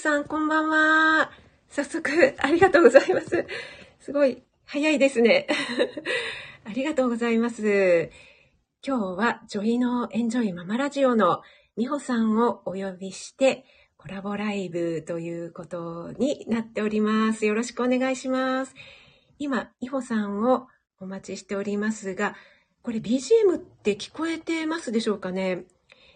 さん、こんばんは。早速、ありがとうございます。すごい、早いですね。ありがとうございます。今日は、女医のエンジョイママラジオの美穂さんをお呼びして、コラボライブということになっております。よろしくお願いします。今、美穂さんをお待ちしておりますが、これ BGM って聞こえてますでしょうかね？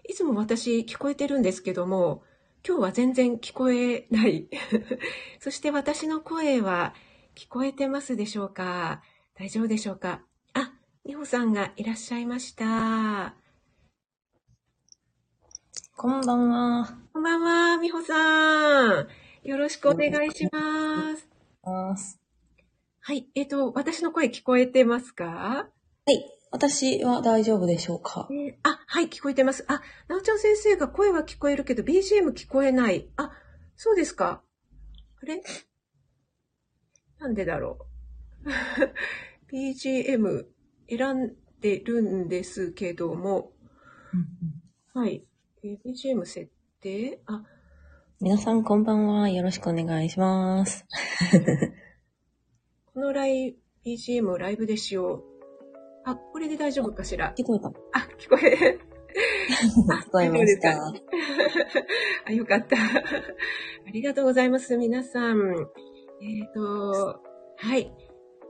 いつも私聞こえてるんですけども、今日は全然聞こえない。そして私の声は聞こえてますでしょうか？大丈夫でしょうか？あ、美穂さんがいらっしゃいました。こんばんは。こんばんは、美穂さん。よろしくお願いします。はい、えっ、と、私の声聞こえてますか？はい。私は大丈夫でしょうか？えーあ、はい、聞こえてます。あ、なおちゃん先生が声は聞こえるけど、BGM 聞こえない。あ、そうですか。あれ？なんでだろう？BGM 選んでるんですけども、はい。えー BGM 設定？あ、皆さんこんばんは。よろしくお願いします。このライ BGM をライブでしよう。あ、これで大丈夫かしら？聞こえたあ、聞こえ、聞こえました。あ、よかった。ありがとうございます、皆さん。えっ、と、はい。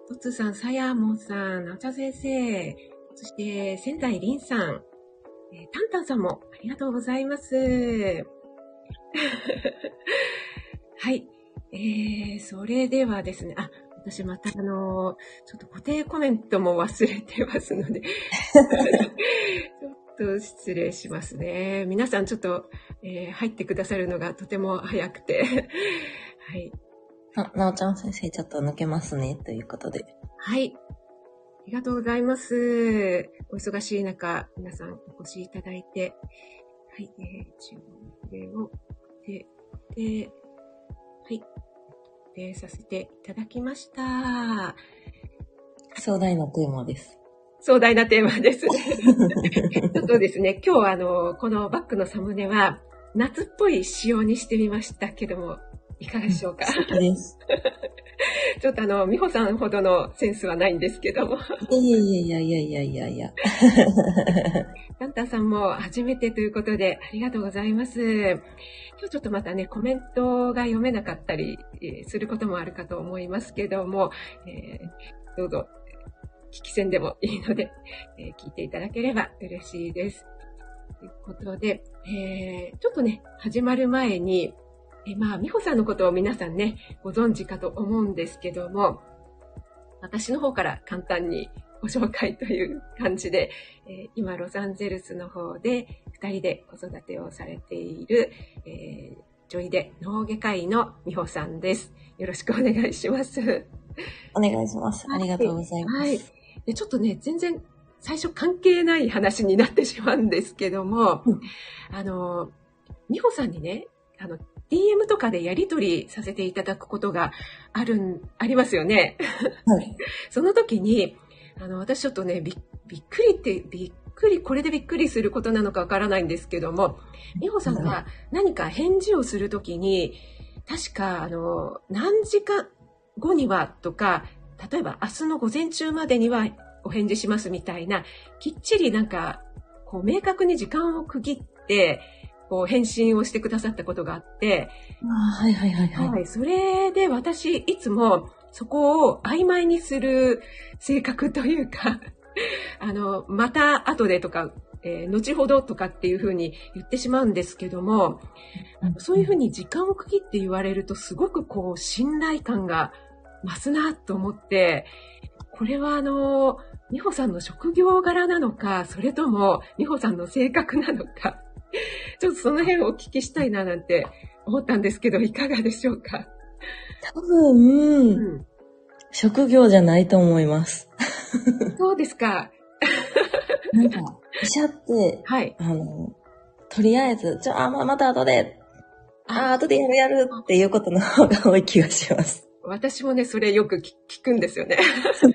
とつさん、さやもさん、なおちゃん先生、そして、仙台りんさん、えーたんたんさんもありがとうございます。はい。えー、それではですね、あ、私またあの、ちょっと固定コメントも忘れてますので、ちょっと失礼しますね。皆さんちょっと、えー入ってくださるのがとても早くて。はい。あ、なおちゃん先生ちょっと抜けますね。ということで。はい。ありがとうございます。お忙しい中、皆さんお越しいただいて。はい。えー、一応、これを、で、で、はい。で、させていただきました。壮大なテーマです。壮大なテーマです。ちょっとですね、今日はあの、このバッグのサムネは、夏っぽい仕様にしてみましたけども、いかがでしょうか？素敵です。ちょっとあの、美穂さんほどのセンスはないんですけども、いやいやいやいやいやいやいや。タンタンさんも初めてということで、ありがとうございます。今日ちょっとまたね、コメントが読めなかったりえーすることもあるかと思いますけども、えーどうぞ、聞き戦でもいいので、えー聞いていただければ嬉しいです。ということで、えーちょっとね、始まる前に、えーまあ、美穂さんのことを皆さんね、ご存知かと思うんですけども、私の方から簡単にご紹介という 感じで、えー今、ロサンゼルスの方で2人で子育てをされている、えー女医で脳外科医の美穂さんです。よろしくお願いします。お願いします。ありがとうございます。はい。で、ちょっとね、全然最初関係ない話になってしまうんですけども、うんあの、美穂さんにね、あの、DM とかでやり取りさせていただくことがあるん、ありますよね。はい。その時に、あの、私ちょっとね、びびっくりって、びっくり、これでびっくりすることなのかわからないんですけども、美穂さんが何か返事をするときに、確か、あの、何時間後にはとか、例えば明日の午前中までにはお返事しますみたいな、きっちりなんか、こう、明確に時間を区切って、こう、返信をしてくださったことがあって、あはいはいはいはい。はい。それで私、いつもそこを曖昧にする性格というか、あの、また後でとか、えー後ほどとかっていうふうに言ってしまうんですけども、そういうふうに時間を区切って言われるとすごくこう信頼感が増すなと思って、これはあの、美穂さんの職業柄なのか、それとも美穂さんの性格なのか、ちょっとその辺をお聞きしたいななんて思ったんですけど、いかがでしょうか？多分、うん。職業じゃないと思います。そうですか。なんか、医者って、はい。あの、とりあえず、じゃあ、まあ、また後で、ああ、後でやるやるっていうことの方が多い気がします。私もね、それよく聞聞くんですよね。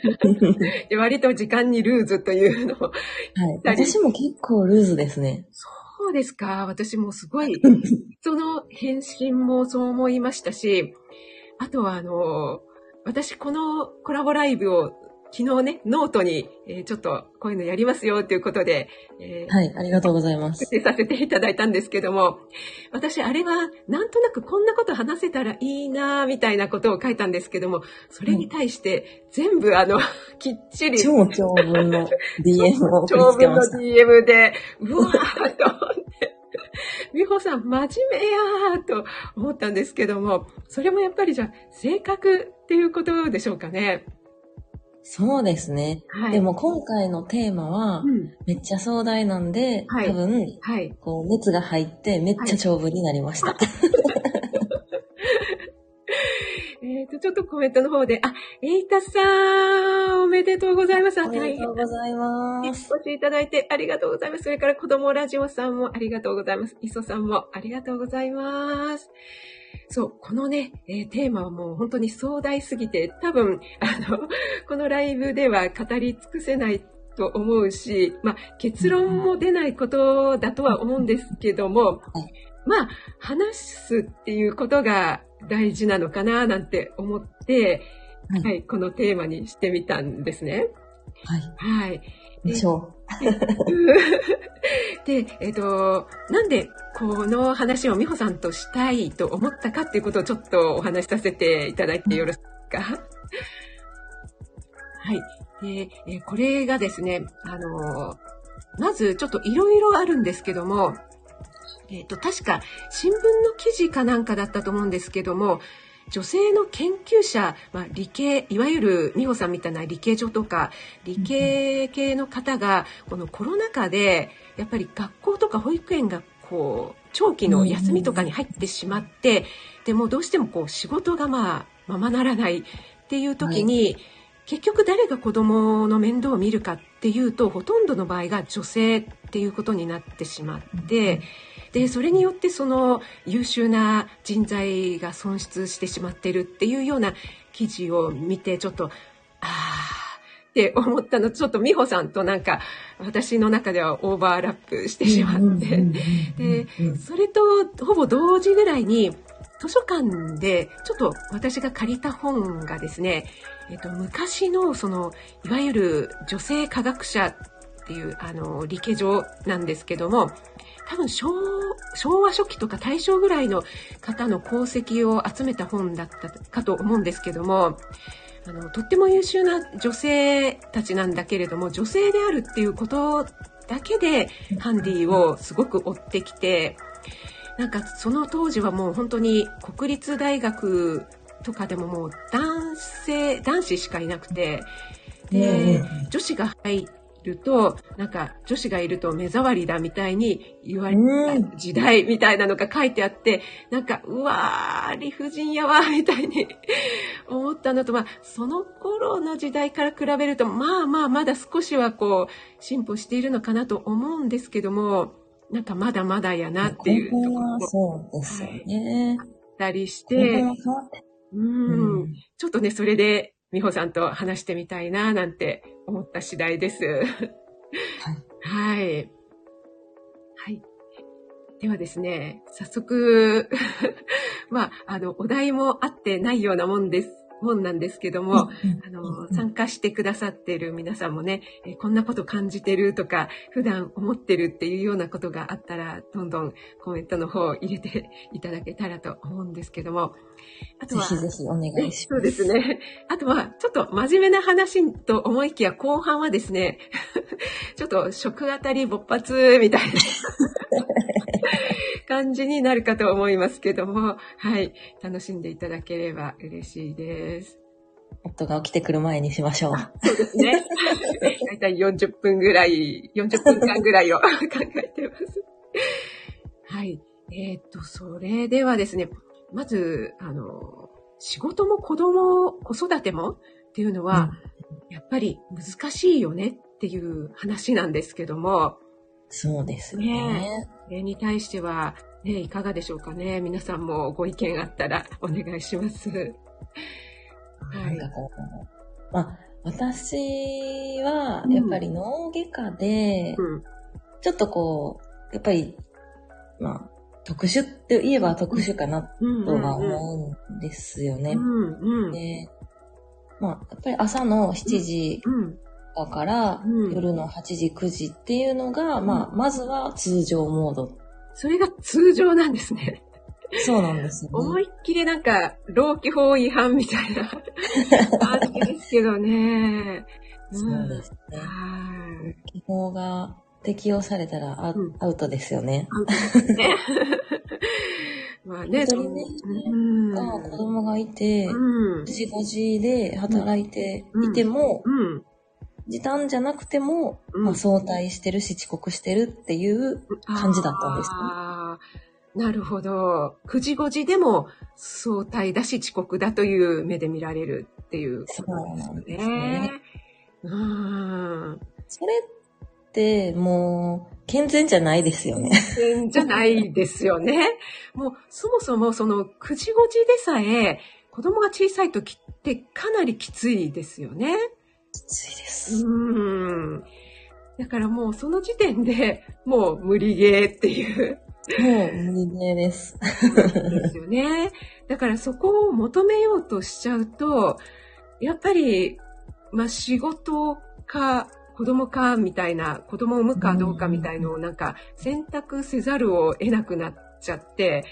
で割と時間にルーズというのを。はい。私も結構ルーズですね。そうですか？私もすごい その返信もそう思いましたし、あとはあの、私このコラボライブを昨日ね、ノートに、えー、ちょっとこういうのやりますよということで、えー、はい、ありがとうございます。させていただいたんですけども、私あれはなんとなくこんなこと話せたらいいなみたいなことを書いたんですけども、それに対して全部あの、きっちり。超長文の DM を送りつけました。長文の DM で、うわーと思って。美穂さん、真面目やーと思ったんですけども、それもやっぱりじゃあ、性格っていうことでしょうかね。そうですね。はい、でも今回のテーマは、めっちゃ壮大なんで、はい、多分、はい、こう熱が入ってめっちゃ長文になりました。えっと、ちょっとコメントの方で、あ、エイタさん、おめでとうございます。ありがとうございます。お越しいただいてありがとうございます。それから子供ラジオさんもありがとうございます。磯さんもありがとうございます。そう、このね、えー、テーマはもう本当に壮大すぎて、多分、あの、このライブでは語り尽くせないと思うし、まあ、結論も出ないことだとは思うんですけども、まあ、話すっていうことが大事なのかななんて思って、はい、はい、このテーマにしてみたんですね。はい。はい。でしょう。で、えっ、ー、と、なんでこの話を美穂さんとしたいと思ったかっていうことをちょっとお話しさせていただいてよろしいですか？はい。で、えこれがですね、あの、まずちょっといろいろあるんですけども、えっ、と、確か新聞の記事かなんかだったと思うんですけども、女性の研究者、まあ、理系、いわゆる美穂さんみたいな理系女とか、理系系の方が、このコロナ禍で、やっぱり学校とか保育園がこう、長期の休みとかに入ってしまって、でもどうしてもこう、仕事がまあ、ままならないっていう時に、はい。結局誰が子供の面倒を見るかっていうとほとんどの場合が女性っていうことになってしまってでそれによってその優秀な人材が損失してしまってるっていうような記事を見てちょっとああって思ったの。ちょっと美穂さんとなんか私の中ではオーバーラップしてしまって。でそれとほぼ同時ぐらいに図書館でちょっと私が借りた本がですねえっと、昔のそのいわゆる女性科学者っていうあの理系上なんですけども多分昭和初期とか大正ぐらいの方の功績を集めた本だったかと思うんですけどもあのとっても優秀な女性たちなんだけれども女性であるっていうことだけでハンディをすごく追ってきてなんかその当時はもう本当に国立大学とかでももう男性、男子しかいなくて、で、女子が入ると、なんか女子がいると目障りだみたいに言われた時代みたいなのが書いてあって、なんか、うわー、理不尽やわ、みたいに思ったのと、まあ、その頃の時代から比べると、まあまあ、まだ少しはこう、進歩しているのかなと思うんですけども、なんかまだまだやなっていうところも。そうですよね。はい、たりして、うん、ちょっとね、それで、美穂さんと話してみたいな、なんて思った次第です。はい。はい。はい。ではですね、早速 まあ、あの、お題もあってないようなもんです。本なんですけども、あの、参加してくださっている皆さんもね、えこんなこと感じてるとか、普段思ってるっていうようなことがあったら、どんどんコメントの方を入れていただけたらと思うんですけども、あとは、ぜひぜひお願いします。そうですね。あとは、ちょっと真面目な話と思いきや、後半はですね、ちょっと食あたり勃発みたいな感じになるかと思いますけども、はい、楽しんでいただければ嬉しいです。夫が起きてくる前にしましょう。そうですね。だいたい40分ぐらい、40分間ぐらいを 考えてます。はい。えっ、と、それではですね、まず、あの、仕事も子供、子育てもっていうのは、うん、やっぱり難しいよねっていう話なんですけども。そうですね。ねに対しては、ね、いかがでしょうかね。皆さんもご意見あったらお願いします。はい。まあ、私は、やっぱり脳外科で、うん、ちょっとこう、やっぱり、まあ、特殊って言えば特殊かなとは思うんですよね。で、まあ、やっぱり朝の7時だから、夜の8時、9時っていうのが、まあ、まずは通常モード。それが通常なんですね。そうなんですね。思いっきりなんか、老基法違反みたいな感じですけどね。そうですね。基法が適用されたらア,、アウトですよね。アウトですね。まあね、一人目が子供がいて、うん、4時5時で働いていても、うん、時短じゃなくても、まあ、早退してるし遅刻してるっていう感じだったんですね。なるほど。9時5時でも早退だし遅刻だという目で見られるっていうことですね。そうですね。うん。それって、もう、健全じゃないですよね。健全じゃないですよね。もう、そもそもその、9時5時でさえ、子供が小さい時ってかなりきついですよね。きついです。うん。だからもうその時点でもう無理ゲーっていう。もう無理ゲーです。ですよね。だからそこを求めようとしちゃうと、やっぱりまあ、仕事か、子供か、みたいな、子供を産むかどうかみたいのをなんか選択せざるを得なくなっちゃって、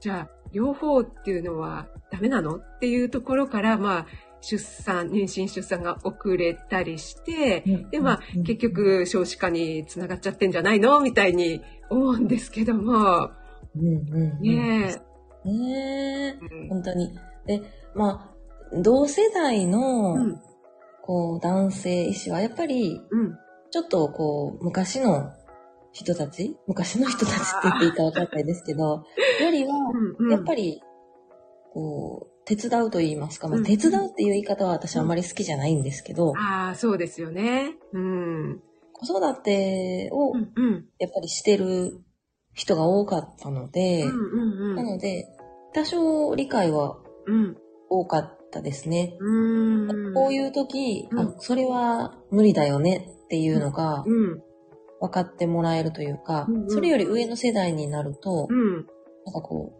じゃあ、両方っていうのはダメなの？っていうところから、まあ、出産、妊娠出産が遅れたりして、で、まあ、結局少子化につながっちゃってんじゃないのみたいに思うんですけども。うんうんねえ。ねえ、本当に。で、まあ、同世代の、こう、男性医師はやっぱり、ちょっとこう、昔の人たち昔の人たちって言っていいか分かんないですけど、よりは、やっぱり、こう、手伝うと言いますか、まあ、手伝うっていう言い方は私あんまり好きじゃないんですけど、ああ、そうですよね。うん。子育てを、やっぱりしてる人が多かったので、なので、多少理解は多かっったですね。うこういう時、うん、あ、それは無理だよねっていうのが、分かってもらえるというか、うんうん、それより上の世代になると、うん、なんかこ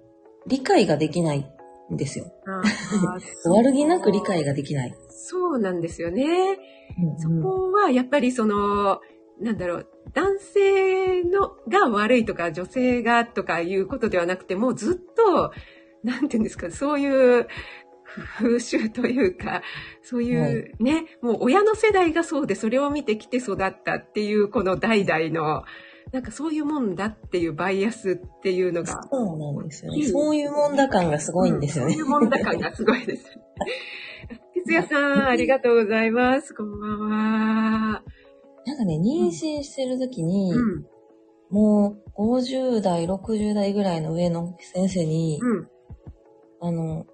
う、理解ができないんですよ。悪気なく理解ができない。そうなんですよね。うんうん、そこはやっぱりその、なんだろう、男性のが悪いとか女性がとかいうことではなくて、もうずっと、なんていうんですか、そういう風習というか、そういうね、はい、もう親の世代がそうで、それを見てきて育ったっていう、この代々の、なんかそういうもんだっていうバイアスっていうのが。そうなんですよね。そういうもんだ感がすごいんですよね。そういうもんだ感がすごいです。哲也さん、ありがとうございます。こんばんは。なんかね、妊娠してる時に、うん、もう50代、60代ぐらいの上の先生に、うん、あの、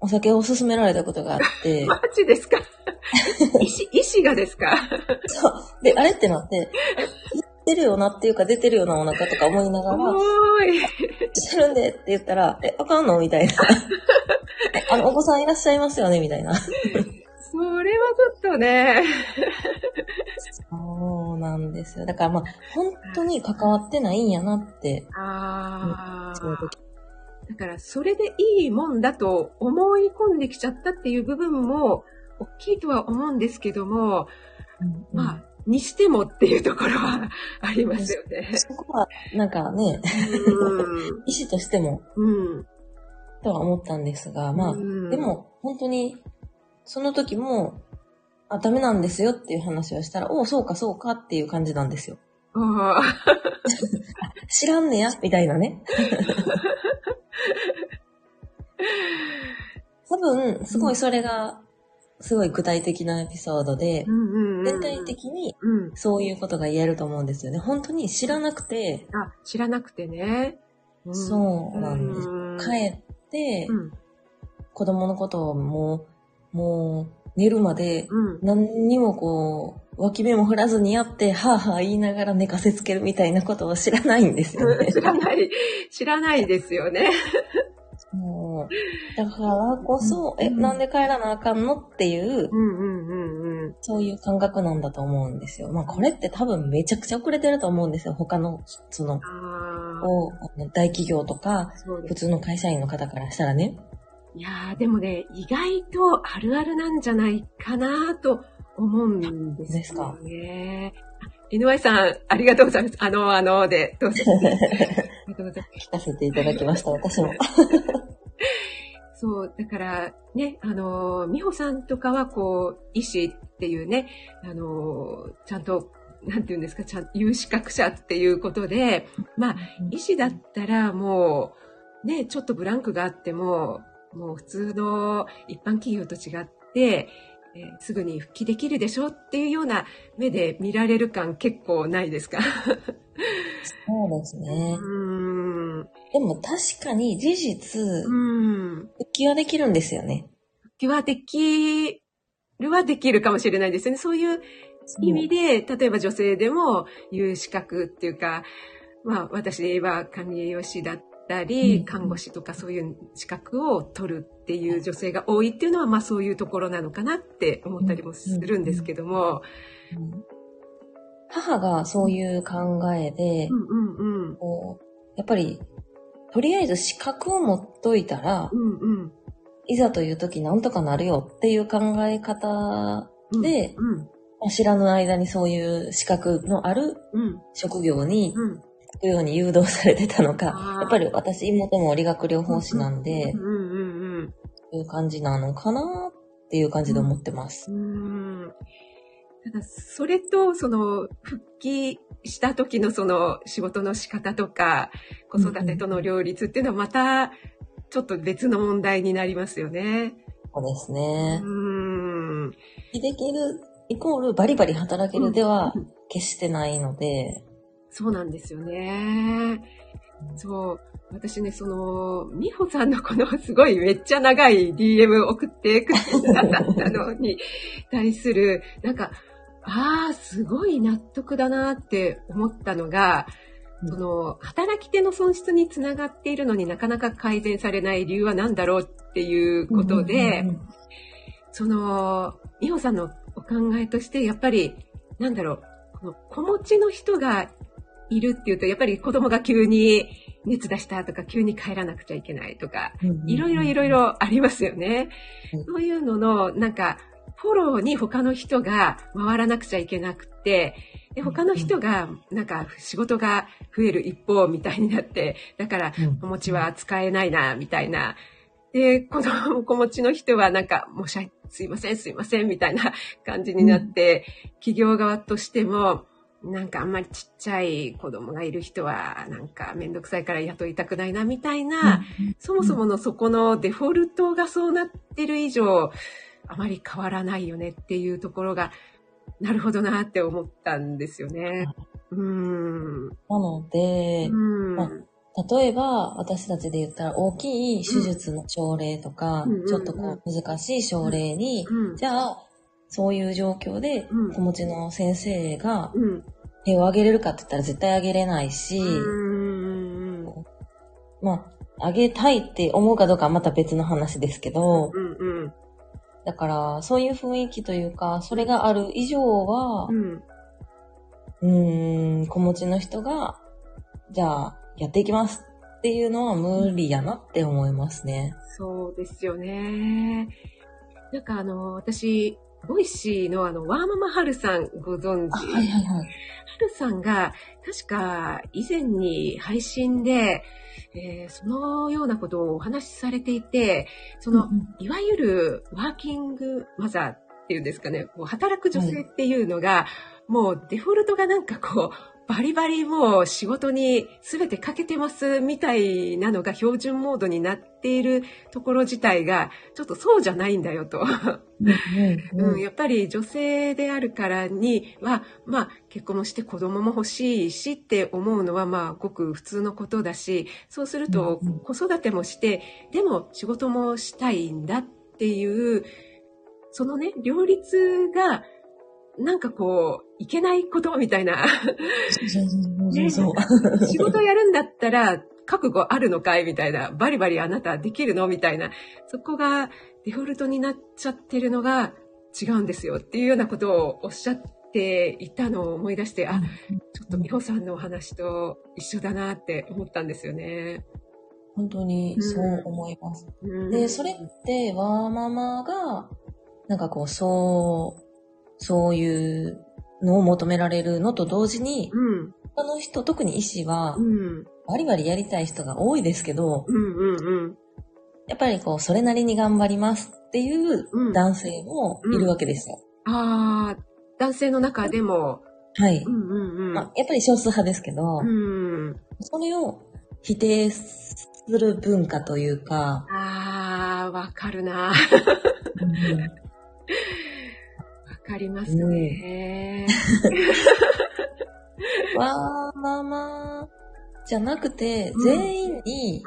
お酒を勧められたことがあって。マジですか？医師、医師がですか？そう。で、あれってなって、出てるよなっていうか出てるよなお腹とか思いながら、おーい。してるんでって言ったら、え、あかんのみたいな。あの、お子さんいらっしゃいますよね？みたいな。それはちょっとね。そうなんですよ。だからまあ、本当に関わってないんやなって。ああ。その時だからそれでいいもんだと思い込んできちゃったっていう部分も大きいとは思うんですけども、うんうん、まあ、にしてもっていうところは ありますよね。そこは、なんかね、意思としても、うん、とは思ったんですが、まあ、うん、でも本当に、その時も、あ、ダメなんですよっていう話をしたら、おお、そうかそうかっていう感じなんですよ。知らんねや、みたいなね。多分、すごいそれが、すごい具体的なエピソードで、全体的にそういうことが言えると思うんですよね。本当に知らなくて。あ、知らなくてね。そうなんです。帰って、子供のことをもう、もう寝るまで、何にもこう、脇目も振らずにやって、はぁはぁ言いながら寝かせつけるみたいなことを知らないんですよね。知らない、知らないですよね。だからこそ、うん、え、なんで帰らなあかんのっていう、うんうんうんうん、そういう感覚なんだと思うんですよ。まあこれって多分めちゃくちゃ遅れてると思うんですよ。他の、その、こう、大企業とか、普通の会社員の方からしたらね。いやー、でもね、意外とあるあるなんじゃないかなと思うんですよね。ですか？井上さん、ありがとうございます。あの、あの、で、どうぞ。ありがとうございます。聞かせていただきました、私も。そう、だから、ね、あの、美穂さんとかは、こう、医師っていうね、あの、ちゃんと、なんて言うんですか、ちゃん、有資格者っていうことで、まあ、医師だったらもう、ね、ちょっとブランクがあっても、もう普通の一般企業と違って、えー、すぐに復帰できるでしょっていうような目で見られる感結構ないですか？そうですね。うんでも確かに事実、復帰はできるんですよね。復帰はできるはできるかもしれないですよね。そういう意味で、例えば女性でも有資格っていうか、まあ私で言えば管理栄養士だったり、看護師とかそういう資格を取るっていう女性が多いっていうのは、まあそういうところなのかなって思ったりもするんですけども、母がそういう考えで、やっぱり、とりあえず資格を持っといたら、うんうん、いざという時なんとかなるよっていう考え方で、うんうん。まあ、知らぬ間にそういう資格のある職業に行くように誘導されてたのか、やっぱり私妹も理学療法士なんで、そういう感じなのかなっていう感じで思ってます。うんただ、それと、その、復帰した時のその仕事の仕方とか、子育てとの両立っていうのはまた、ちょっと別の問題になりますよね。そうですね。うん。できる、イコールバリバリ働けるでは決してないので。そうなんですよね。そう。私ね、その、美穂さんのこのすごいめっちゃ長い DM 送ってくださったのに対する、なんか、ああ、すごい納得だなって思ったのが、その、働き手の損失につながっているのになかなか改善されない理由は何だろうっていうことで、その、美穂さんのお考えとして、やっぱり、なんだろう、この子持ちの人がいるっていうと、やっぱり子供が急に熱出したとか、急に帰らなくちゃいけないとか、いろいろいろいろありますよね。そういうのの、なんか、フォローに他の人が回らなくちゃいけなくて、で他の人がなんか仕事が増える一方みたいになって、だからお餅は使えないな、みたいな。で、この子持ちの人はなんか、もしすいません、すいません、みたいな感じになって、企業側としても、なんかあんまりちっちゃい子供がいる人はなんかめんどくさいから雇いたくないなみたいな、そもそものそこのデフォルトがそうなってる以上、あまり変わらないよねっていうところが、なるほどなって思ったんですよね。うん。なので、うん。まあ、例えば私たちで言ったら大きい手術の症例とか、うん、ちょっとこう難しい症例に、うん、じゃあ、そういう状況で子持ちの先生が手を挙げれるかって言ったら絶対挙げれないし、まあ、挙げたいって思うかどうかはまた別の話ですけど、うんうん。だから、そういう雰囲気というか、それがある以上は、うん、うーん、子持ちの人が、じゃあ、やっていきますっていうのは無理やなって思いますね。そうですよね。なんかあの、私、ボイシーのあの、ワーママハルさんご存知。はいはいはい。ハルさんが、確か以前に配信で、えー、そのようなことをお話しされていて、その、うん、いわゆるワーキングマザーっていうんですかね、こう働く女性っていうのが、はい、もうデフォルトがなんかこう、バリバリもう仕事に全てかけてますみたいなのが標準モードになっているところ自体がちょっとそうじゃないんだよと。うん、やっぱり女性であるからには、まあ結婚もして子供も欲しいしって思うのはまあごく普通のことだし、そうすると子育てもして、でも仕事もしたいんだっていう、そのね、両立がなんかこう、いけないことみたいな。仕事やるんだったら、覚悟あるのかいみたいな。バリバリあなたできるのみたいな。そこがデフォルトになっちゃってるのが違うんですよっていうようなことをおっしゃっっていたのを思い出して、あ、ちょっと美穂さんのお話と一緒だなって思ったんですよね。本当にそう思います。うん、で、それって、ワーママが、なんかこう、そう、そういうのを求められるのと同時に、うん、他の人、特に医師は、うん、バリバリやりたい人が多いですけど、うんうんうん、やっぱりこう、それなりに頑張りますっていう男性もいるわけですよ。うん、ああ、男性の中でも。はい。うんうんうんまあ、やっぱり少数派ですけど、うん、それを否定する文化というか。ああ、わかるな。わかりますね。うん、わー、まあまあ。じゃなくて、全員に、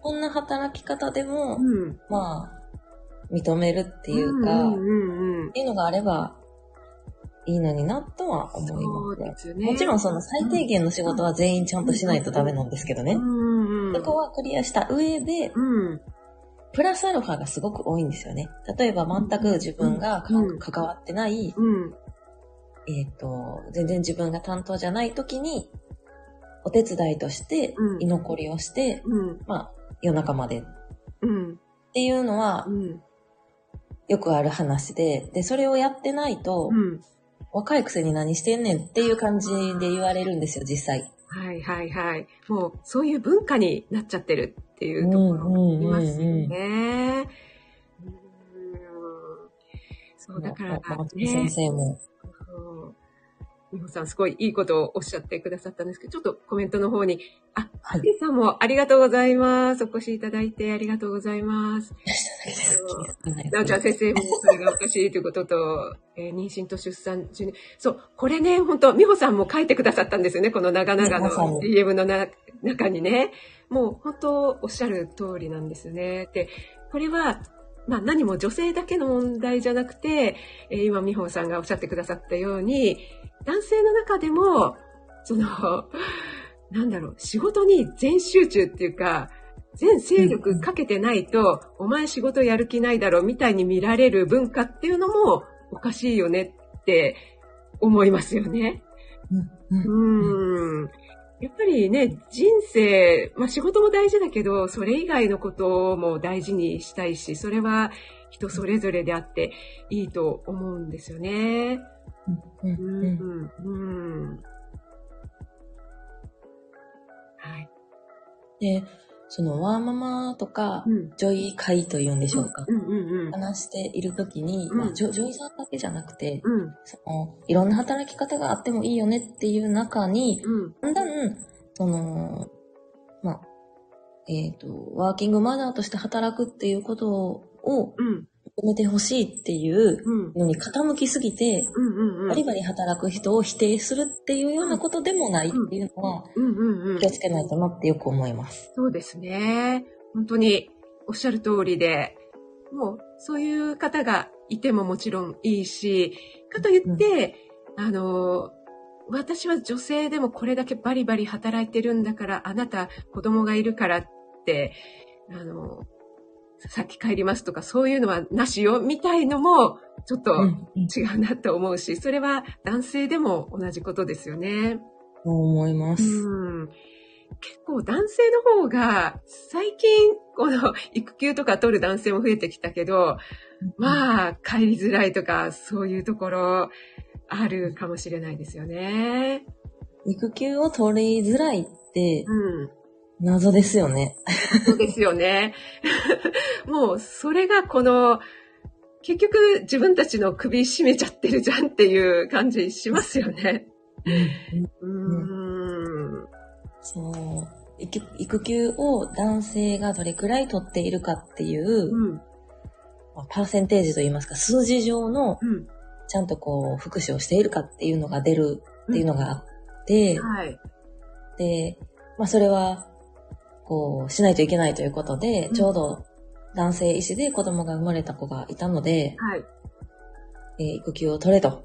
こんな働き方でも、うん、まあ、認めるっていうか、っていうのがあれば、いいのになとは思います。すね、もちろんその最低限の仕事は全員ちゃんとしないとダメなんですけどね。そこはクリアした上で、うん、プラスアルファがすごく多いんですよね。例えば全く自分が関わってない、えっ、と、全然自分が担当じゃない時に、お手伝いとして居残りをして、まあ、夜中まで、っていうのは、よくある話で、で、それをやってないと、若いくせに何してんねんっていう感じで言われるんですよ、実際。はいはいはい。もうそういう文化になっちゃってるっていうところいますよね。そう、だから、ね、先生も。美穂さん、すごいいいことをおっしゃってくださったんですけど、ちょっとコメントの方に、あ、はい。さんもありがとうございます。お越しいただいてありがとうございます。なおちゃん先生もそれがおかしいということと、えー、妊娠と出産中に、そう、これね、本当美穂さんも書いてくださったんですよね、この長々の DM のな中にね。もう本当おっしゃる通りなんですね。で、これは、まあ何も女性だけの問題じゃなくて、えー、今美穂さんがおっしゃってくださったように、男性の中でも、その、なんだろう、仕事に全集中っていうか、全勢力かけてないと、お前仕事やる気ないだろみたいに見られる文化っていうのもおかしいよねって思いますよね。うん。やっぱりね、人生、まあ仕事も大事だけど、それ以外のことも大事にしたいし、それは人それぞれであっていいと思うんですよね。うん。うん。うん。はい。で、そのワーママとか、うん、女医会というんでしょうか。うんうんうん、話しているときに、まあジョ、ジョイさんだけじゃなくて、うん、そのいろんな働き方があってもいいよねっていう中に、だんだん、その、まあ、えっ、ー、と、ワーキングマザーとして働くっていうことを、認めてほしいっていうのに傾きすぎて、バリバリ働く人を否定するっていうようなことでもないっていうのは、気をつけないとなってよく思います。そうですね。本当におっしゃる通りで、もうそういう方がいてももちろんいいし、かといって、うん、あの、私は女性でもこれだけバリバリ働いてるんだから、あなた子供がいるからって、あの、先帰りますとかそういうのはなしよみたいのもちょっと違うなと思うし、それは男性でも同じことですよね。そう思います。うん結構男性の方が最近この育休とか取る男性も増えてきたけど、まあ帰りづらいとかそういうところあるかもしれないですよね。育休を取りづらいって、うん、謎ですよね。そうですよね。もう、それがこの、結局自分たちの首絞めちゃってるじゃんっていう感じしますよね。うん。そう。育休を男性がどれくらい取っているかっていう、うん、パーセンテージといいますか、数字上の、ちゃんとこう、福祉をしているかっていうのが出るっていうのがあって、うんはい、で、まあそれはこう、しないといけないということで、うん、ちょうど男性医師で子供が生まれた子がいたので、はい。えー、育休を取れと、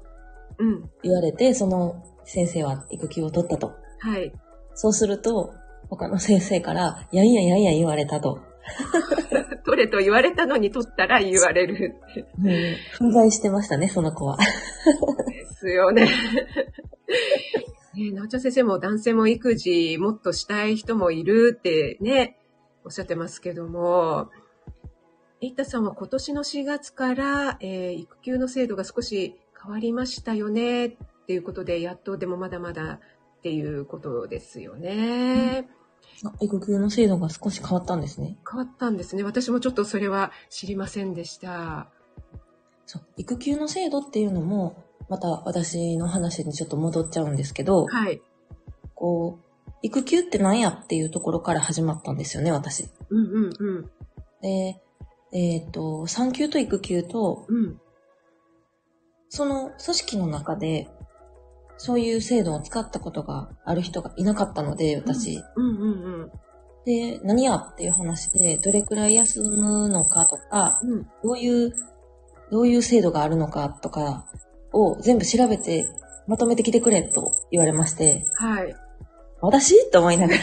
うん。言われて、その先生は育休を取ったと。はい。そうすると、他の先生から、やんややんや言われたと。取れと言われたのに取ったら言われるって。うん。憤慨してましたね、その子は。ですよね。ね、なおちゃん先生も男性も育児もっとしたい人もいるってね、おっしゃってますけども、イッタさんは今年の4月から、えー、育休の制度が少し変わりましたよねっていうことで、やっとでもまだまだっていうことですよね。うん、育休の制度が少し変わったんですね。変わったんですね。私もちょっとそれは知りませんでした。そう、育休の制度っていうのも、また私の話にちょっと戻っちゃうんですけど、はい。こう、育休って何やっていうところから始まったんですよね、私。うんうんうん。で、えっ、ー、と、産休と育休と、うん、その組織の中で、そういう制度を使ったことがある人がいなかったので、私。うんうんうん、で、何やっていう話で、どれくらい休むのかとか、うん、どういう、どういう制度があるのかとかを全部調べてまとめてきてくれと言われまして。はい。私？と思いながら。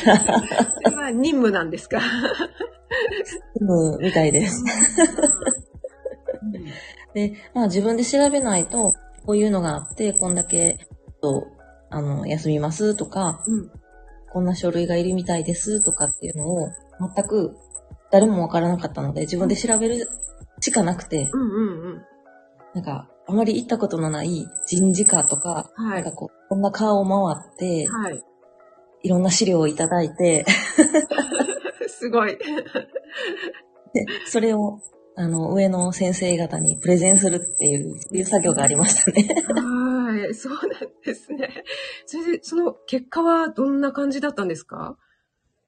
それは任務なんですか？むみたいです。で、まあ自分で調べないと、こういうのがあって、こんだけ、と、あの、休みますとか、うん、こんな書類がいるみたいですとかっていうのを、全く誰もわからなかったので、自分で調べるしかなくて、うんうんうん、なんか、あまり行ったことのない人事課とか、はい、なんかこう、こんな顔を回って、はい、いろんな資料をいただいて、すごい。で、それを、あの、上の先生方にプレゼンするっていう、そういう作業がありましたね。はい、そうなんですね。それで、その結果はどんな感じだったんですか？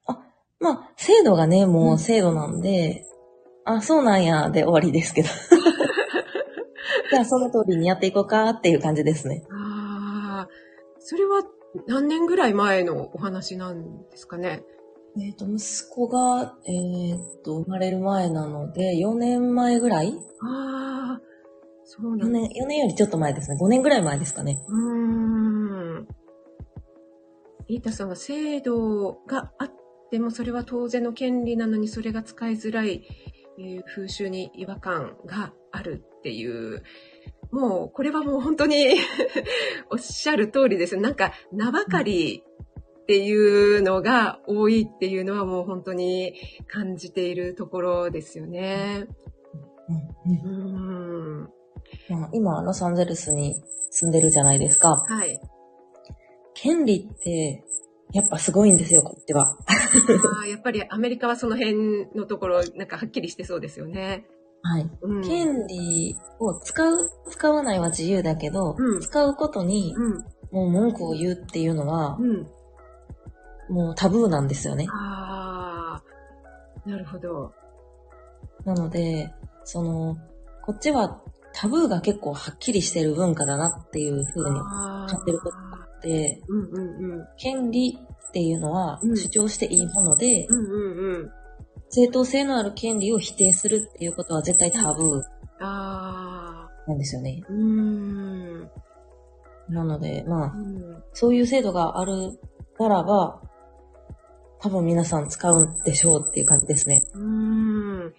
あ、まあ、制度がね、もう制度なんで、うん、あ、そうなんや、で終わりですけど。じゃあ、その通りにやっていこうかっていう感じですね。ああ、それは何年ぐらい前のお話なんですかね？えっ、ー、と、息子が、えっ、ー、と、生まれる前なので、4年前ぐらい？ああ、そうなん4年、4年よりちょっと前ですね。5年ぐらい前ですかね。うーん。イータさんは制度があっても、それは当然の権利なのに、それが使いづらい、えー、風習に違和感があるっていう、もう、これはもう本当に おっしゃる通りです。なんか、名ばかりっていうのが多いっていうのはもう本当に感じているところですよね。うん、うん今、ロサンゼルスに住んでるじゃないですか。はい。権利って、やっぱすごいんですよ、こっちは。あやっぱりアメリカはその辺のところ、なんかはっきりしてそうですよね。はい。うん、権利を使う、使わないは自由だけど、うん、使うことに、もう文句を言うっていうのは、うん、もうタブーなんですよね。ああ、なるほど。なので、その、こっちはタブーが結構はっきりしてる文化だなっていうふうに感ってることがあって、うんうんうん、権利っていうのは主張していいもので、うんうんうん、正当性のある権利を否定するっていうことは絶対タブーなんですよね。うん、なので、まあ、うん、そういう制度があるならば、多分皆さん使うんでしょうっていう感じですね。うん。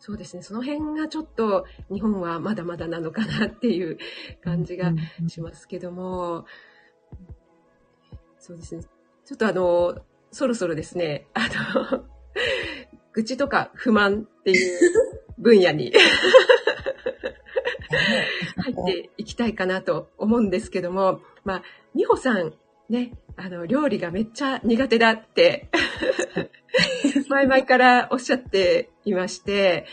そうですね。その辺がちょっと日本はまだまだなのかなっていう感じがしますけども。そうですね。ちょっとあの、そろそろですね、あの、愚痴とか不満っていう分野に。入っていきたいかなと思うんですけども、まあ、美穂さんね、あの、料理がめっちゃ苦手だって 前々からおっしゃっていまして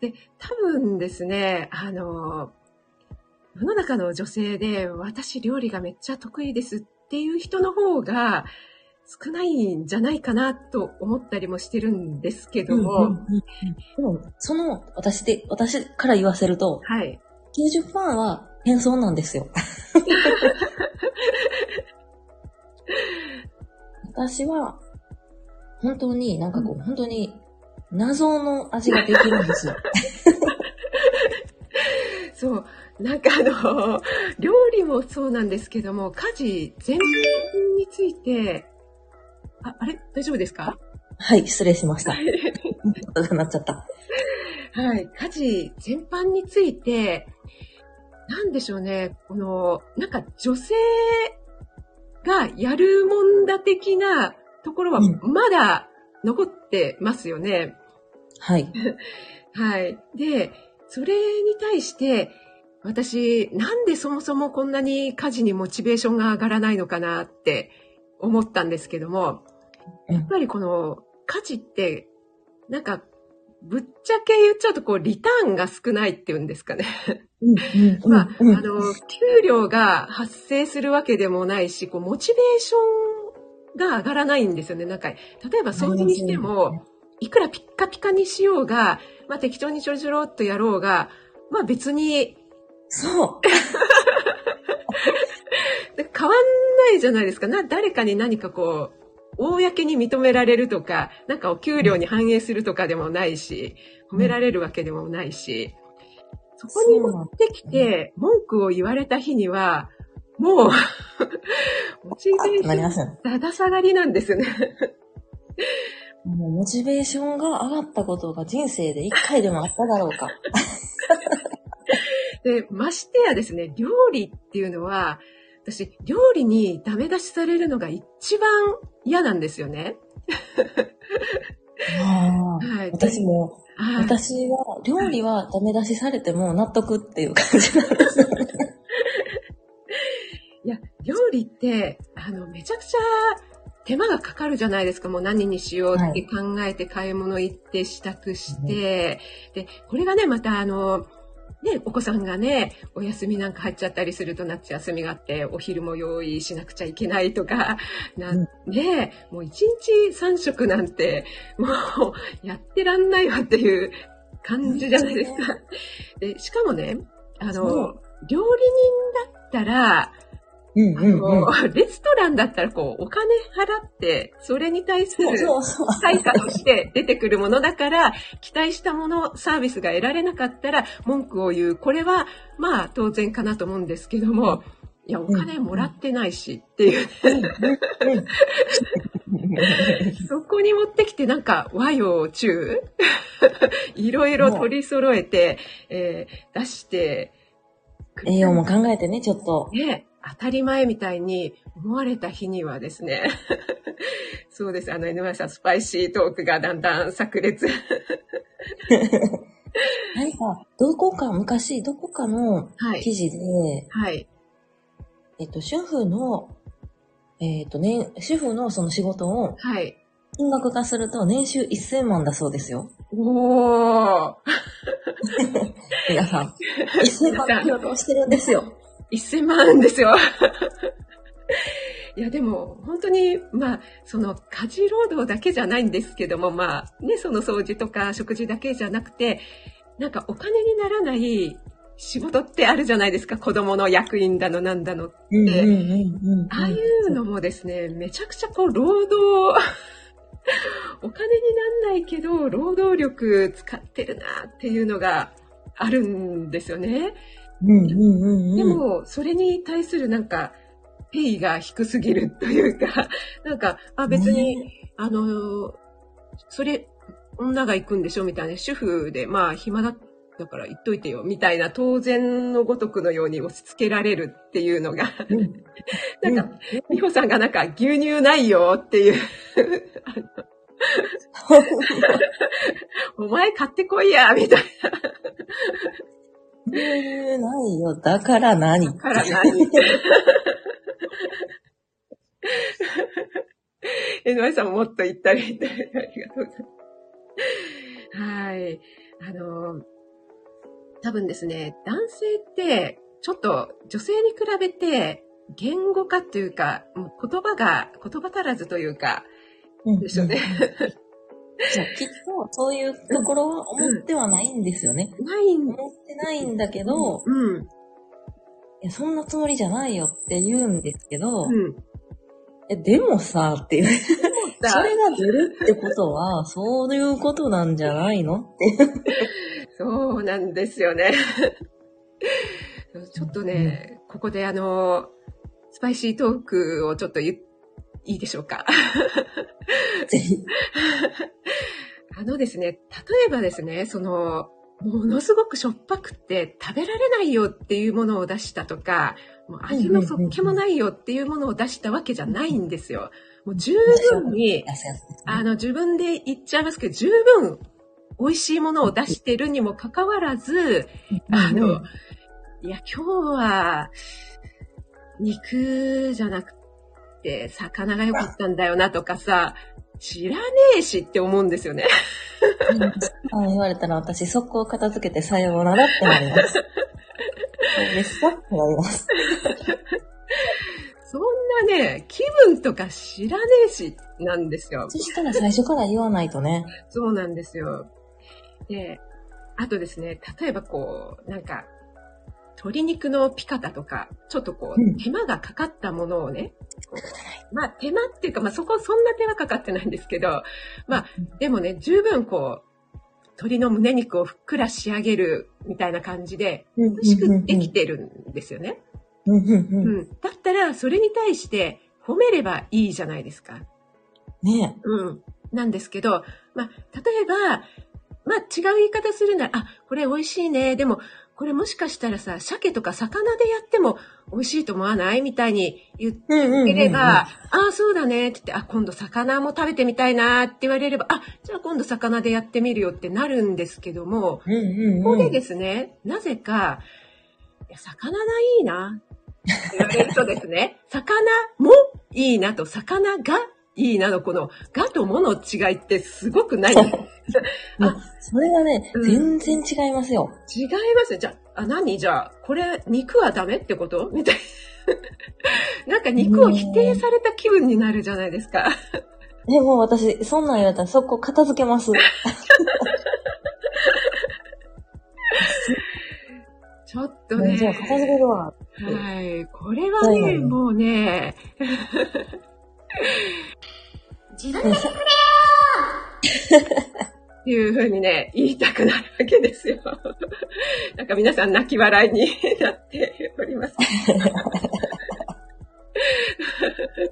で、多分ですね、あの、世の中の女性で私料理がめっちゃ得意ですっていう人の方が少ないんじゃないかなと思ったりもしてるんですけども。うんうんうん、その、私で、私から言わせると、はい。90%は変装なんですよ。私は、本当になんかこう、うん、本当に謎の味ができるんですよ。そう。なんかあの、料理もそうなんですけども、家事全般について、あ、あれ？大丈夫ですか？はい、失礼しました。音が鳴っちゃった。はい、家事全般について、なんでしょうね、この、なんか女性がやるもんだ的なところはまだ残ってますよね。はい。はい。で、それに対して、私、なんでそもそもこんなに家事にモチベーションが上がらないのかなって思ったんですけども、やっぱりこの家事って、なんか、ぶっちゃけ言っちゃうと、こう、リターンが少ないっていうんですかね。まあ、あの、給料が発生するわけでもないし、こう、モチベーションが上がらないんですよね。なんか、例えば掃除にしても、いくらピッカピカにしようが、まあ適当にちょろちょろっとやろうが、まあ別に、そう。変わんないじゃないですか。な、誰かに何かこう、公に認められるとか、なんかお給料に反映するとかでもないし、褒められるわけでもないし、そこに持ってきて文句を言われた日には、もうモチベーション、だだ下がりなんですね。もうモチベーションが上がったことが人生で一回でもあっただろうか。で、ましてやですね、料理っていうのは、私、料理にダメ出しされるのが一番嫌なんですよね。はい、私も、はい、私は、料理はダメ出しされても納得っていう感じなんですよね。いや、料理って、あの、めちゃくちゃ手間がかかるじゃないですか。もう何にしようって考えて買い物行って支度して、はい、で、これがね、またあの、ね、お子さんがね、お休みなんか入っちゃったりすると夏休みがあって、お昼も用意しなくちゃいけないとか、なんで、もう一日三食なんて、もうやってらんないわっていう感じじゃないですか。で、しかもね、あの、料理人だったら、うんうんうん、レストランだったらこう、お金払って、それに対する対価として出てくるものだから、期待したもの、サービスが得られなかったら文句を言う。これは、まあ当然かなと思うんですけども、いや、お金もらってないしっていう、そこに持ってきてなんか和洋中いろいろ取り揃えて、えー、出して栄養も考えてね、ちょっと。ね。当たり前みたいに思われた日にはですね、そうです。あの、井上さん、スパイシートークがだんだん炸裂。何か、どこか、昔、どこかの記事で、はい。えっと、主婦の、えっとね、主婦のその仕事を、はい。金額化すると年収1000万だそうですよ。おー。皆さん、1000万仕事をしてるんですよ。1000万ですよ。いや、でも、本当に、まあ、その、家事労働だけじゃないんですけども、まあ、ね、その掃除とか食事だけじゃなくて、なんかお金にならない仕事ってあるじゃないですか。子供の役員だのなんだのって。ああいうのもですね、めちゃくちゃこう、労働、お金になんないけど、労働力使ってるなっていうのがあるんですよね。でも、それに対するなんか、ペイが低すぎるというか、なんか、あ、別に、ね、あの、それ、女が行くんでしょみたいな、主婦で、まあ、暇だだから言っといてよ、みたいな当然のごとくのように押し付けられるっていうのが、なんか、美穂さんがなんか牛乳ないよっていう。お前買ってこいや、みたいな牛乳ないよ。だから何？だから何？江上さんももっと言ったり言ったり、ありがとうございます。はい。あの、多分ですね、男性って、ちょっと女性に比べて、言語化というか、もう言葉が、言葉足らずというか、でしょうね。そう、きっとそういうところは思ってはないんですよね。ないん思ってないんだけど、うん。いや、そんなつもりじゃないよって言うんですけど、うん。え、でもさ、っていう。それがずるってことは、そういうことなんじゃないのって。そうなんですよね。ちょっとね、うん、ここであの、スパイシートークをちょっと言いいでしょうか？ぜひ。あのですね、例えばですね、その、ものすごくしょっぱくて食べられないよっていうものを出したとか、もう味もそっけもないよっていうものを出したわけじゃないんですよ。もう十分に、あの、自分で言っちゃいますけど、十分美味しいものを出してるにもかかわらず、あの、いや、今日は、肉じゃなくて、魚が良かったんだよなとかさ、知らねえしって思うんですよね。うん、言われたら私、速攻片付けてさようならってなります。そうですかってなります。そんなね、気分とか知らねえし、なんですよ。そしたら最初から言わないとね。そうなんですよ。で、あとですね、例えばこう、なんか、鶏肉のピカタとか、ちょっとこう、手間がかかったものをね、まあ手間っていうか、まあそこそんな手間かかってないんですけど、まあでもね、十分こう、鶏の胸肉をふっくら仕上げるみたいな感じで、美味しくできてるんですよね。うん。だったら、それに対して褒めればいいじゃないですか。ねうん。なんですけど、まあ、例えば、まあ、違う言い方するなら、あ、これ美味しいね。でも、これもしかしたらさ、鮭とか魚でやっても美味しいと思わないみたいに言ってれば、ああ、そうだね。って言って、あ、今度魚も食べてみたいなって言われれば、あ、じゃあ今度魚でやってみるよってなるんですけども、ここでですね、なぜか、いや魚がいいなって言われるとですね、魚もいいなと、魚がいいなの、この、がともの違いってすごくない？あ、それはね、うん、全然違いますよ。違いますじゃあ、あ、何？じゃあ、これ、肉はダメってこと？みたいな。なんか肉を否定された気分になるじゃないですか。でも私、そんなん言われたらそこ片付けます。ちょっとね。じゃあ片付けるわ。はい。これはね、もうね、自分でしてくれよっていうふうにね、言いたくなるわけですよ。なんか皆さん泣き笑いになっております。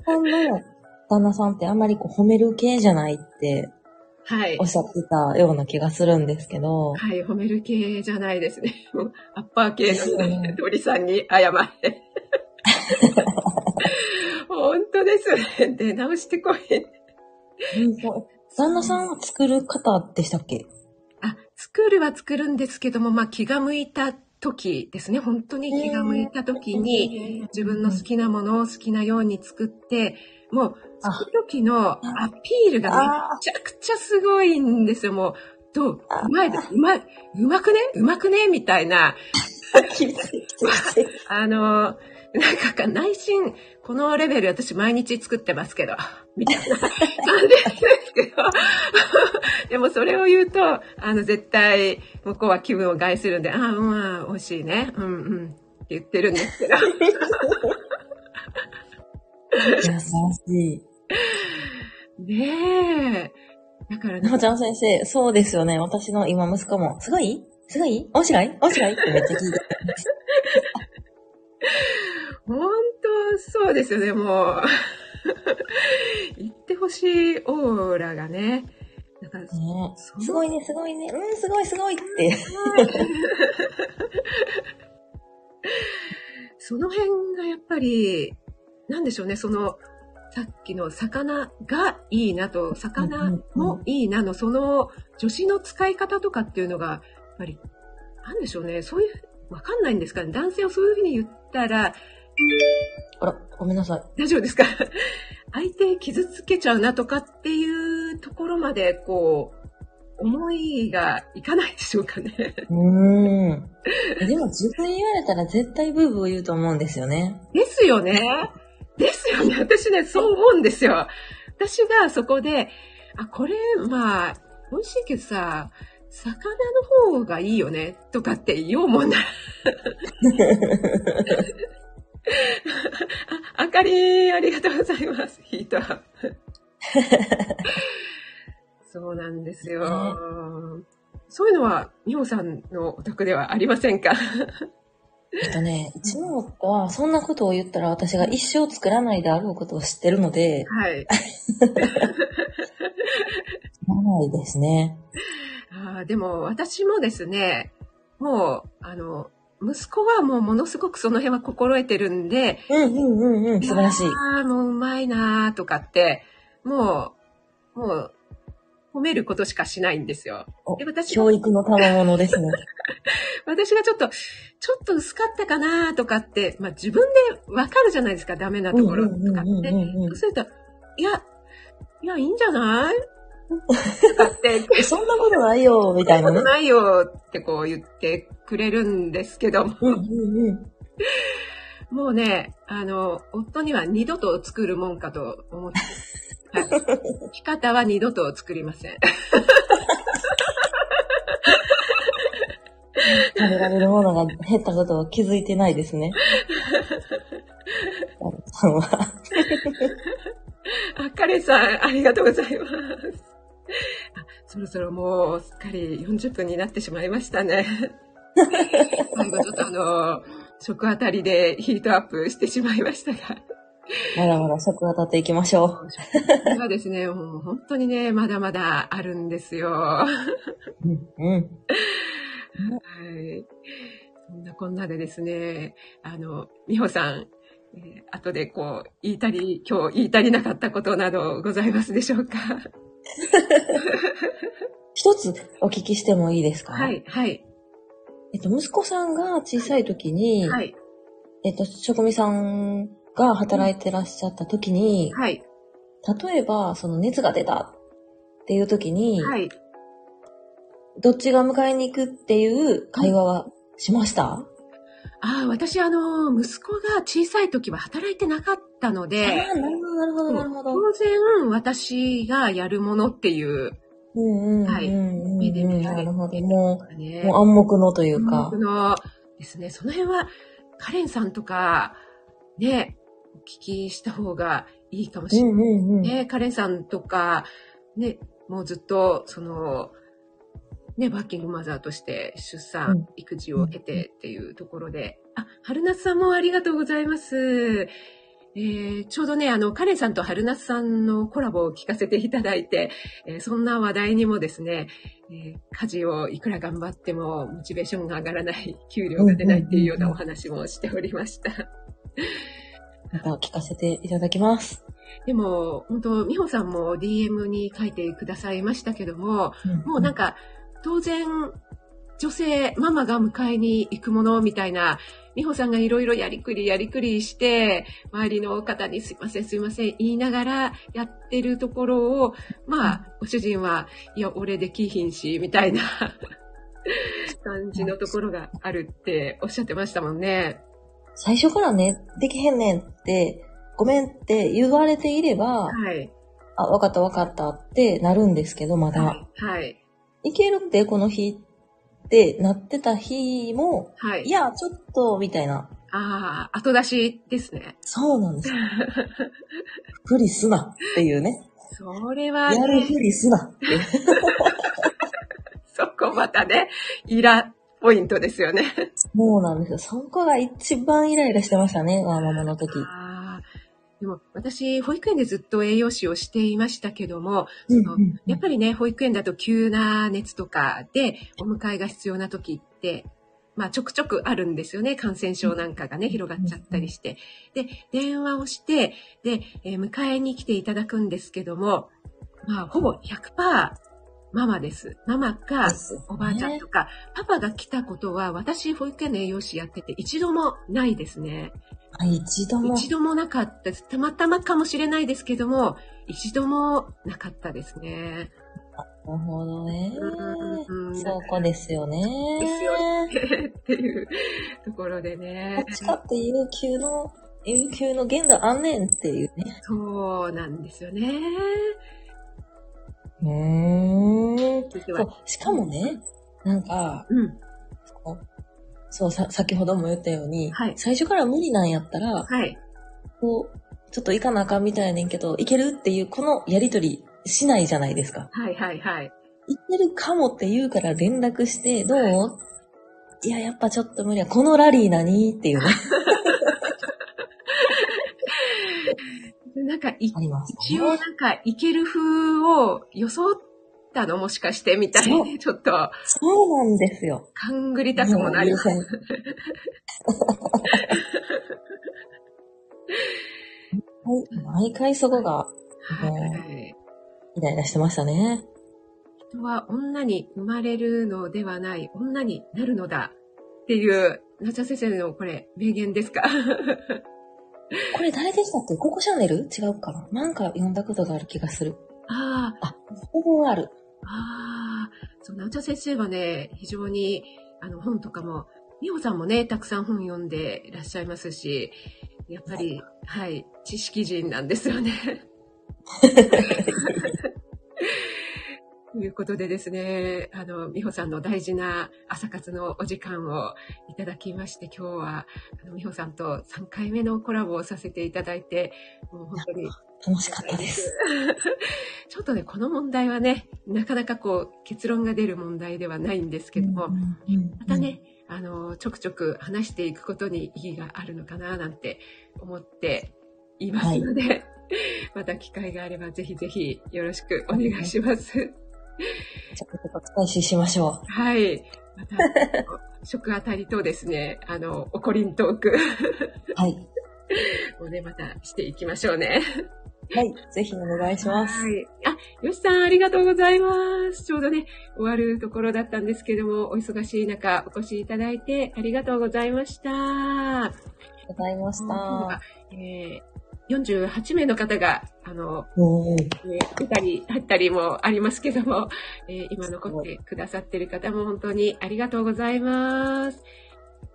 そんな旦那さんってあんまりこう褒める系じゃないってはい。おっしゃってたような気がするんですけど。はい、褒める系じゃないですね。アッパー系の、ね、鳥さんに謝って。本当ですね。出直してこい。旦那さんは作る方でしたっけ？あ、作るは作るんですけども、まあ気が向いた時ですね。本当に気が向いた時に、自分の好きなものを好きなように作って、もう、作る時のアピールがめちゃくちゃすごいんですよ。もう、どううまい、うまい、うまくね？うまくね？みたいな。あの、なんか内心、このレベル私毎日作ってますけど、みたいな感じですけど、でもそれを言うと、あの絶対向こうは気分を害するんで、ああ、まあ、美味しいね、うんうんって言ってるんですけど。優しい。ねえ。だからね。なおちゃん先生、そうですよね。私の今息子も、すごい？すごい？面白い？面白い？ってめっちゃ聞いて本そうですよね、もう。言ってほしいオーラがね。だから、ね、すごいね、すごいね、うん、すごいすごいって。その辺がやっぱり、なんでしょうね、その、さっきの魚がいいなと、魚もいいなの、その助詞の使い方とかっていうのが、やっぱり、なんでしょうね、そういう、わかんないんですかね。男性をそういうふうに言ったら、あら、ごめんなさい。大丈夫ですか？相手傷つけちゃうなとかっていうところまで、こう、思いがいかないでしょうかね。うん。でも自分言われたら絶対ブーブー言うと思うんですよね。ですよね。ですよね。私ね、そう思うんですよ。私がそこで、あ、これ、まあ、美味しいけどさ、魚の方がいいよね、とかって言おうもんなら。あ、あかりありがとうございます。ヒートアップ。そうなんですよ。ね、そういうのは、美穂さんのお宅ではありませんか？えっとね、うちの夫は、そんなことを言ったら私が一生作らないであろうことを知ってるので、はい。知らないですね。あでも私もですね、もう、あの、息子はもうものすごくその辺は心得てるんで、うんうんうんうん、素晴らしい。ああ、もううまいなーとかって、もう、もう、褒めることしかしないんですよ。で私教育の賜物ですね。私がちょっと、ちょっと薄かったかなとかって、まあ自分でわかるじゃないですか、ダメなところとかって。そうすると、いや、いや、いいんじゃない？とかって、そんなことないよ、みたいな、ね。そんなことないよってこう言ってくれるんですけども。うんうんうん、もうね、あの、夫には二度と作るもんかと思って。はい。生き方は二度と作りません。食べられるものが減ったことは気づいてないですね。あ、カレンさん、ありがとうございます。あそろそろもうすっかり40分になってしまいましたね。最後ちょっとあの、食あたりでヒートアップしてしまいましたが。まだまだ食当たっていきましょう。これはですね、もう本当にね、まだまだあるんですよ。うん、うん。はい。そんなこんなでですね、あの、美穂さん、えー、後でこう、言いたり、今日言い足りなかったことなどございますでしょうか？一つお聞きしてもいいですか？はい、はい。えっと、息子さんが小さい時に、はい。えっと、職味さんが働いてらっしゃった時に、はい。例えば、その熱が出たっていう時に、はい。どっちが迎えに行くっていう会話はしました、ああ、私、あの、息子が小さい時は働いてなかったので、なるほど、なるほど、なるほど。当然、私がやるものっていう、はい。目で見られて、なるほど。もう、ね、もう暗黙のというか。暗黙のですね。その辺は、カレンさんとか、ね、お聞きした方がいいかもしれない。カレンさんとか、ね、もうずっと、その、ね、ワーキングマザーとして出産、育児を経てっていうところで、あ、春夏さんもありがとうございます。えー、ちょうどね、あの、カレンさんと春夏さんのコラボを聞かせていただいて、えー、そんな話題にもですね、えー、家事をいくら頑張ってもモチベーションが上がらない、給料が出ないっていうようなお話もしておりました。また聞かせていただきます。でも、本当美穂さんも DM に書いてくださいましたけども、うんうん、もうなんか、当然、女性、ママが迎えに行くものみたいな、美穂さんがいろいろやりくりやりくりして、周りの方にすいませんすいません言いながらやってるところを、まあ、ご主人は、いや、俺できひんし、みたいな 感じのところがあるっておっしゃってましたもんね。最初からね、できへんねんって、ごめんって言われていれば、はい。あ、わかったわかったってなるんですけど、まだ。はい。はいいけるってこの日ってなってた日も、はい。いや、ちょっと、みたいな。ああ、後出しですね。そうなんですよ。ふりすなっていうね。それは、ね、やるふりすなって。そこまたね、イラポイントですよね。そうなんですよ。そこが一番イライラしてましたね、ワーママの時。でも私、保育園でずっと栄養士をしていましたけども、そのやっぱりね、保育園だと急な熱とかでお迎えが必要な時って、まあちょくちょくあるんですよね。感染症なんかがね、広がっちゃったりして。で、電話をして、で、えー、迎えに来ていただくんですけども、まあほぼ100%ママです。ママか、おばあちゃんとか、パパが来たことは、私、保育園の栄養士やってて一度もないですね。あ、一度も一度もなかったです。たまたまかもしれないですけども、一度もなかったですね。なるほどね。そうこですよね。ですよね。っていうところでね。どっちかって有給の、有給の限度あんねんっていうね。そうなんですよね。うーん。そう、しかもね、なんか、うん。そう、さ、先ほども言ったように、はい、最初から無理なんやったら、はい。こう、ちょっと行かなあかんみたいやねんけど、行けるっていう、このやりとりしないじゃないですか。はいはいはい。行けるかもって言うから連絡して、どう、はい、いや、やっぱちょっと無理や。このラリー何？っていうね。なんか、一応なんか、いける風を装っったの？もしかしてみたいに、ちょっと。そうなんですよ。勘ぐりたくもなります。毎回そこが、ね、イライラしてましたね。人は女に生まれるのではない、女になるのだっていう、夏田先生のこれ、名言ですか？これ誰でしたっけ？ココシャネル違うかななんか読んだことがある気がする。ああ。あ、ほぼある。ああ。そう、夏田先生はね、非常に、あの、本とかも、美穂さんもね、たくさん本読んでいらっしゃいますし、やっぱり、はい、知識人なんですよね。ということでですね、あの、美穂さんの大事な朝活のお時間をいただきまして、今日は、あの、美穂さんと3回目のコラボをさせていただいて、もう本当に。楽しかったです。ちょっとね、この問題はね、なかなかこう、結論が出る問題ではないんですけども、またね、あの、ちょくちょく話していくことに意義があるのかな、なんて思っていますので、はい、また機会があればぜひぜひよろしくお願いします。ちょっと開始しましょう。はい。また、食あたりとですね、あの、おこりんトーク。はい。もうね、またしていきましょうね。はい。ぜひお願いします。はい。あ、よしさん、ありがとうございます。ちょうどね、終わるところだったんですけども、お忙しい中、お越しいただいてありがとうございました。ありがとうございました。えー、48名の方が、あの、えー、出たり、入ったりもありますけども、えー、今残ってくださってる方も本当にありがとうございます。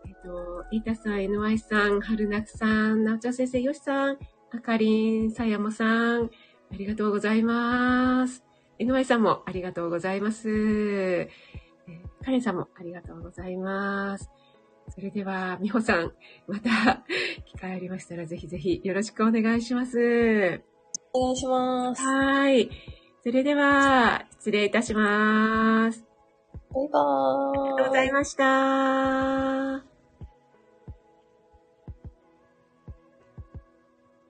えっ、ー、と、イータさん、NY さん、春夏さん、なおちゃん先生、よしさん、あかりん、さやもさん、ありがとうございます。えのまさんもありがとうございます。えカレンさんもありがとうございます。それでは、みほさん、また、機会ありましたら、ぜひぜひよろしくお願いします。お願いします。はい。それでは、失礼いたします。バイバーイ。ありがとうございました。